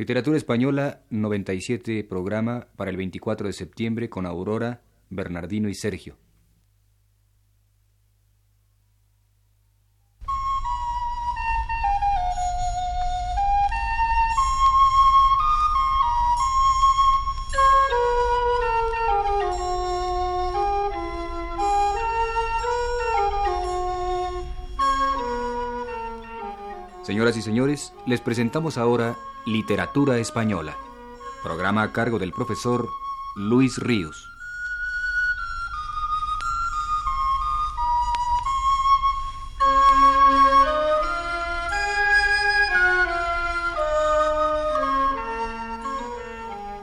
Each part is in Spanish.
Literatura Española 97, programa para el 24 de septiembre con Aurora, Bernardino y Sergio. Señoras y señores, les presentamos ahora Literatura Española, programa a cargo del profesor Luis Ríos.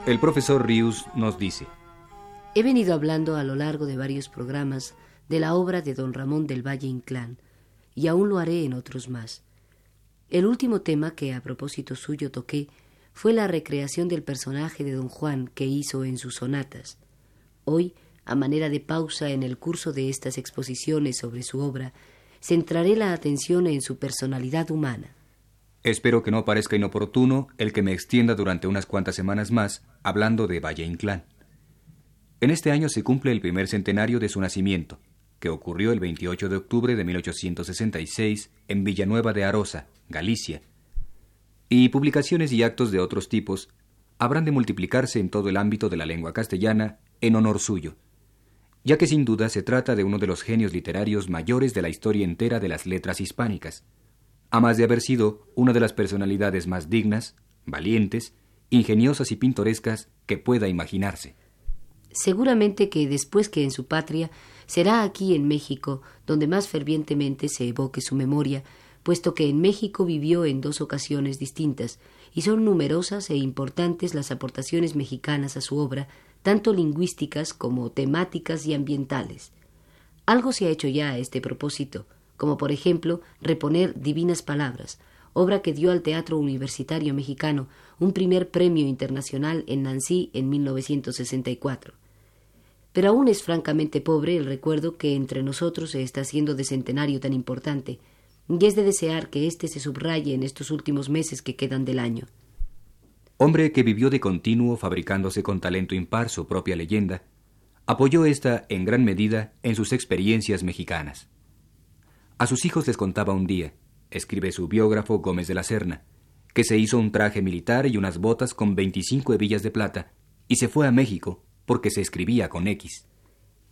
El profesor Ríos nos dice, He venido hablando a lo largo de varios programas de la obra de don Ramón del Valle Inclán, y aún lo haré en otros más. El último tema que a propósito suyo toqué fue la recreación del personaje de don Juan que hizo en sus sonatas. Hoy, a manera de pausa en el curso de estas exposiciones sobre su obra, centraré la atención en su personalidad humana. Espero que no parezca inoportuno el que me extienda durante unas cuantas semanas más hablando de Valle Inclán. En este año se cumple el primer centenario de su nacimiento, que ocurrió el 28 de octubre de 1866 en Villanueva de Arosa, Galicia. Y publicaciones y actos de otros tipos habrán de multiplicarse en todo el ámbito de la lengua castellana en honor suyo, ya que sin duda se trata de uno de los genios literarios mayores de la historia entera de las letras hispánicas, a más de haber sido una de las personalidades más dignas, valientes, ingeniosas y pintorescas que pueda imaginarse. Seguramente que después que en su patria será aquí en México donde más fervientemente se evoque su memoria, puesto que en México vivió en dos ocasiones distintas, y son numerosas e importantes las aportaciones mexicanas a su obra, tanto lingüísticas como temáticas y ambientales. Algo se ha hecho ya a este propósito, como por ejemplo reponer Divinas Palabras, obra que dio al Teatro Universitario Mexicano un primer premio internacional en Nancy en 1964 pero aún es francamente pobre el recuerdo que entre nosotros se está haciendo de centenario tan importante, y es de desear que éste se subraye en estos últimos meses que quedan del año. Hombre que vivió de continuo fabricándose con talento impar su propia leyenda, apoyó esta en gran medida en sus experiencias mexicanas. A sus hijos les contaba un día, escribe su biógrafo Gómez de la Serna, que se hizo un traje militar y unas botas con veinticinco hebillas de plata y se fue a México porque se escribía con X.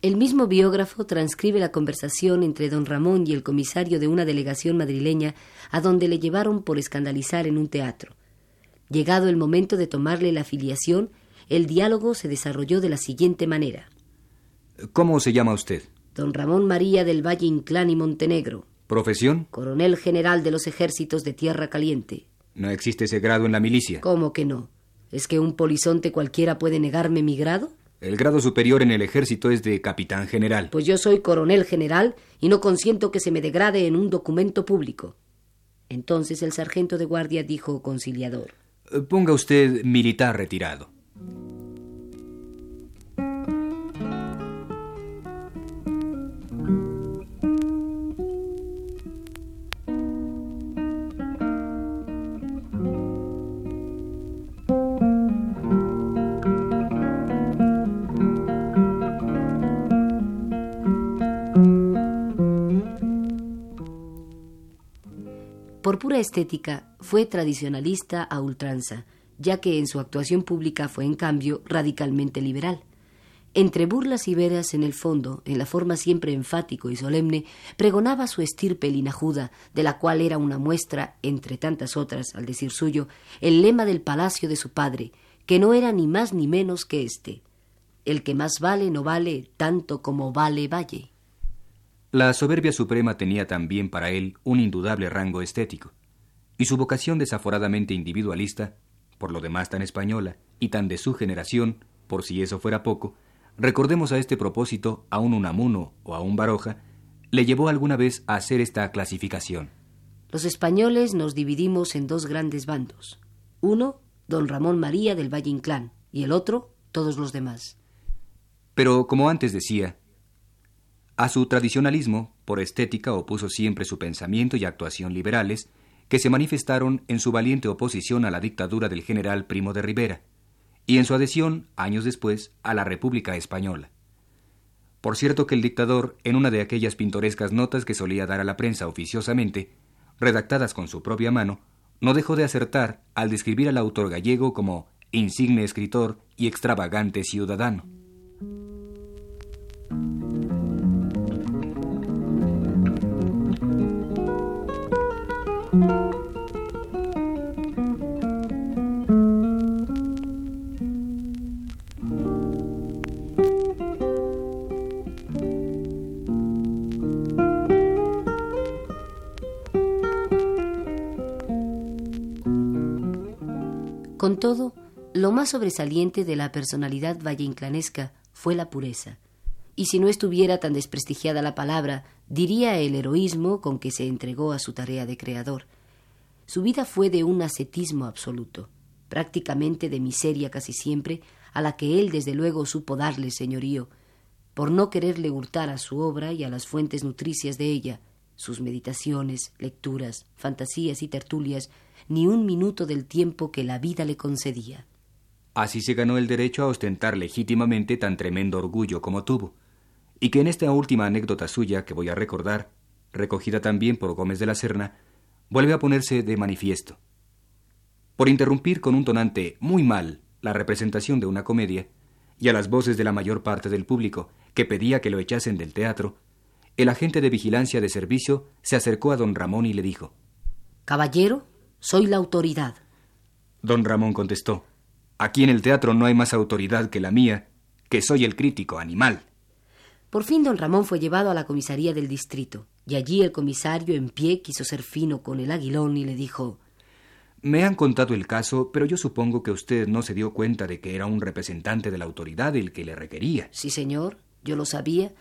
El mismo biógrafo transcribe la conversación entre don Ramón y el comisario de una delegación madrileña a donde le llevaron por escandalizar en un teatro. Llegado el momento de tomarle la filiación, el diálogo se desarrolló de la siguiente manera. ¿Cómo se llama usted? Don Ramón María del Valle Inclán y Montenegro. ¿Profesión? Coronel general de los ejércitos de Tierra Caliente. ¿No existe ese grado en la milicia? ¿Cómo que no? ¿Es que un polizonte cualquiera puede negarme mi grado? El grado superior en el ejército es de capitán general. Pues yo soy coronel general y no consiento que se me degrade en un documento público. Entonces el sargento de guardia dijo conciliador. Ponga usted militar retirado. Estética, fue tradicionalista a ultranza, ya que en su actuación pública fue, en cambio, radicalmente liberal. Entre burlas y veras en el fondo, en la forma siempre enfático y solemne, pregonaba su estirpe linajuda, de la cual era una muestra, entre tantas otras, al decir suyo, el lema del palacio de su padre, que no era ni más ni menos que éste: el que más vale no vale tanto como vale valle. La soberbia suprema tenía también para él un indudable rango estético, y su vocación desaforadamente individualista, por lo demás tan española y tan de su generación, por si eso fuera poco, recordemos a este propósito a un Unamuno o a un Baroja, le llevó alguna vez a hacer esta clasificación. Los españoles nos dividimos en dos grandes bandos. Uno, don Ramón María del Valle Inclán, y el otro, todos los demás. Pero, como antes decía, a su tradicionalismo, por estética, opuso siempre su pensamiento y actuación liberales, que se manifestaron en su valiente oposición a la dictadura del general Primo de Rivera y en su adhesión, años después, a la República Española. Por cierto que el dictador, en una de aquellas pintorescas notas que solía dar a la prensa oficiosamente, redactadas con su propia mano, no dejó de acertar al describir al autor gallego como insigne escritor y extravagante ciudadano. Con todo, lo más sobresaliente de la personalidad valleinclanesca fue la pureza. Y si no estuviera tan desprestigiada la palabra, diría el heroísmo con que se entregó a su tarea de creador. Su vida fue de un ascetismo absoluto, prácticamente de miseria casi siempre, a la que él desde luego supo darle señorío, por no quererle hurtar a su obra y a las fuentes nutricias de ella, sus meditaciones, lecturas, fantasías y tertulias, ni un minuto del tiempo que la vida le concedía. Así se ganó el derecho a ostentar legítimamente tan tremendo orgullo como tuvo, y que en esta última anécdota suya que voy a recordar, recogida también por Gómez de la Serna, vuelve a ponerse de manifiesto. Por interrumpir con un tonante muy mal la representación de una comedia, y a las voces de la mayor parte del público que pedía que lo echasen del teatro, el agente de vigilancia de servicio se acercó a don Ramón y le dijo Caballero, soy la autoridad. Don Ramón contestó Aquí en el teatro no hay más autoridad que la mía, que soy el crítico animal. Por fin don Ramón fue llevado a la comisaría del distrito, y allí el comisario en pie quiso ser fino con el aguilón y le dijo Me han contado el caso, pero yo supongo que usted no se dio cuenta de que era un representante de la autoridad el que le requería. Sí, señor, yo lo sabía,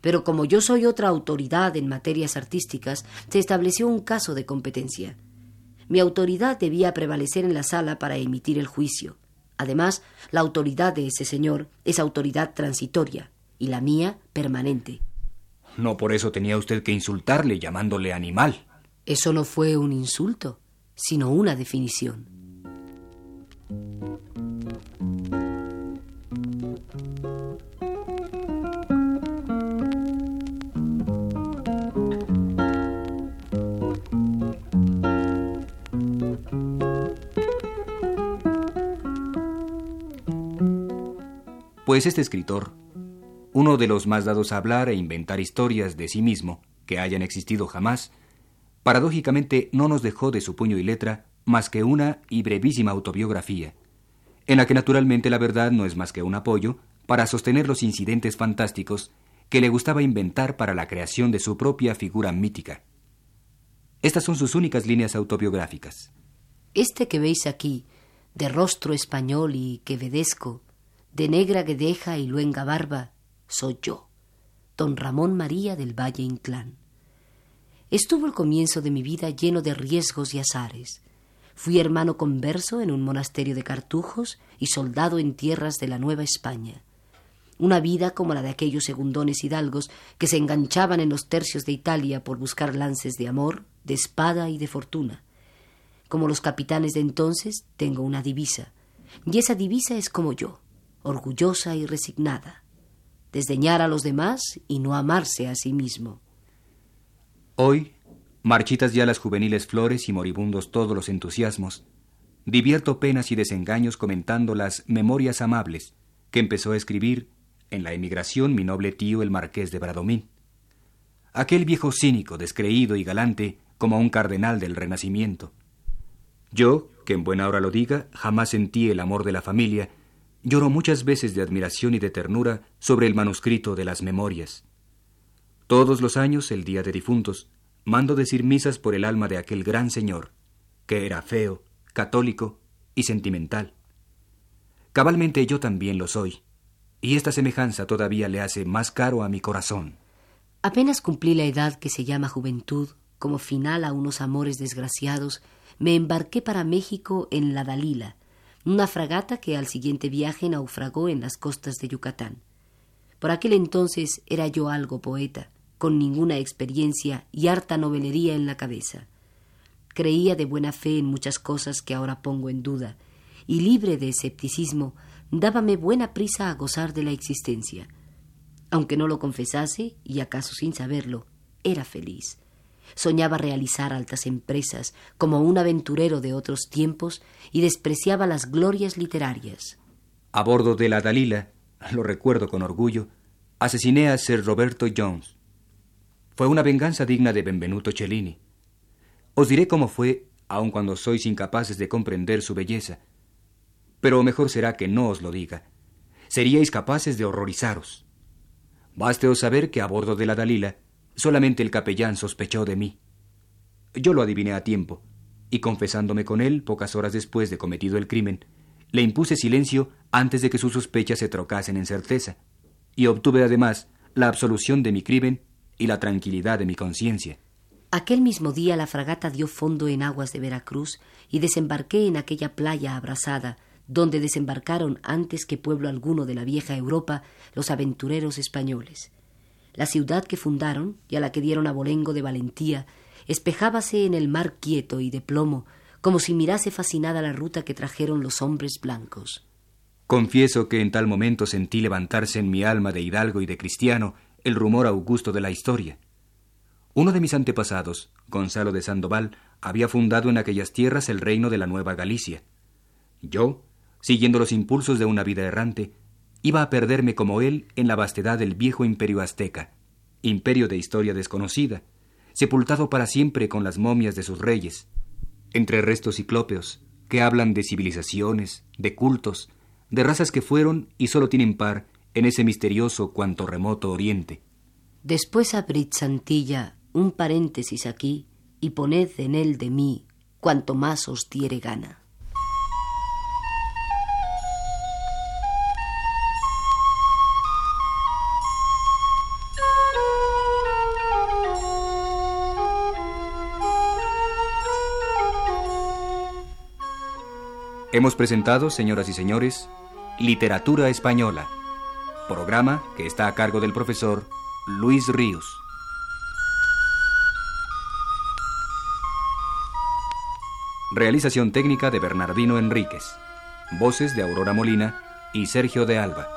pero como yo soy otra autoridad en materias artísticas, se estableció un caso de competencia. Mi autoridad debía prevalecer en la sala para emitir el juicio. Además, la autoridad de ese señor es autoridad transitoria y la mía permanente. No por eso tenía usted que insultarle llamándole animal. Eso no fue un insulto, sino una definición. Pues este escritor, uno de los más dados a hablar e inventar historias de sí mismo que hayan existido jamás, paradójicamente no nos dejó de su puño y letra más que una y brevísima autobiografía, en la que naturalmente la verdad no es más que un apoyo para sostener los incidentes fantásticos que le gustaba inventar para la creación de su propia figura mítica. Estas son sus únicas líneas autobiográficas. Este que veis aquí, de rostro español y quevedesco, de negra guedeja y luenga barba, soy yo, don Ramón María del Valle Inclán. Estuvo el comienzo de mi vida lleno de riesgos y azares. Fui hermano converso en un monasterio de cartujos y soldado en tierras de la Nueva España. Una vida como la de aquellos segundones hidalgos que se enganchaban en los tercios de Italia por buscar lances de amor, de espada y de fortuna. Como los capitanes de entonces, tengo una divisa, y esa divisa es como yo, orgullosa y resignada, desdeñar a los demás y no amarse a sí mismo. Hoy, marchitas ya las juveniles flores y moribundos todos los entusiasmos, divierto penas y desengaños comentando las memorias amables que empezó a escribir en la emigración mi noble tío el marqués de Bradomín. Aquel viejo cínico, descreído y galante como un cardenal del Renacimiento. Yo, que en buena hora lo diga, jamás sentí el amor de la familia Lloro muchas veces de admiración y de ternura sobre el manuscrito de las memorias. Todos los años, el día de difuntos, mando decir misas por el alma de aquel gran señor, que era feo, católico y sentimental. Cabalmente yo también lo soy, y esta semejanza todavía le hace más caro a mi corazón. Apenas cumplí la edad que se llama juventud, como final a unos amores desgraciados, me embarqué para México en la Dalila, una fragata que al siguiente viaje naufragó en las costas de Yucatán. Por aquel entonces era yo algo poeta, con ninguna experiencia y harta novelería en la cabeza. creía de buena fe en muchas cosas que ahora pongo en duda, y libre de escepticismo, dábame buena prisa a gozar de la existencia. Aunque no lo confesase, y acaso sin saberlo, era feliz. Soñaba realizar altas empresas como un aventurero de otros tiempos y despreciaba las glorias literarias. A bordo de la Dalila, lo recuerdo con orgullo, asesiné a Sir Roberto Jones. Fue una venganza digna de Benvenuto Cellini. Os diré cómo fue, aun cuando sois incapaces de comprender su belleza. Pero mejor será que no os lo diga. Seríais capaces de horrorizaros. Básteos saber que a bordo de la Dalila solamente el capellán sospechó de mí. Yo lo adiviné a tiempo, y confesándome con él pocas horas después de cometido el crimen, le impuse silencio antes de que sus sospechas se trocasen en certeza, y obtuve además la absolución de mi crimen y la tranquilidad de mi conciencia. Aquel mismo día la fragata dio fondo en aguas de Veracruz y desembarqué en aquella playa abrasada, donde desembarcaron antes que pueblo alguno de la vieja Europa los aventureros españoles. La ciudad que fundaron y a la que dieron abolengo de valentía espejábase en el mar quieto y de plomo, como si mirase fascinada la ruta que trajeron los hombres blancos. Confieso que en tal momento sentí levantarse en mi alma de hidalgo y de cristiano el rumor augusto de la historia. Uno de mis antepasados, Gonzalo de Sandoval, había fundado en aquellas tierras el reino de la Nueva Galicia. Yo, siguiendo los impulsos de una vida errante, iba a perderme como él en la vastedad del viejo imperio azteca, imperio de historia desconocida, sepultado para siempre con las momias de sus reyes, entre restos ciclópeos que hablan de civilizaciones, de cultos, de razas que fueron y solo tienen par en ese misterioso cuanto remoto oriente. Después abrid, Santilla, un paréntesis aquí y poned en él de mí cuanto más os diere gana. Hemos presentado, señoras y señores, Literatura Española, programa que está a cargo del profesor Luis Ríos. Realización técnica de Bernardino Enríquez. Voces de Aurora Molina y Sergio de Alba.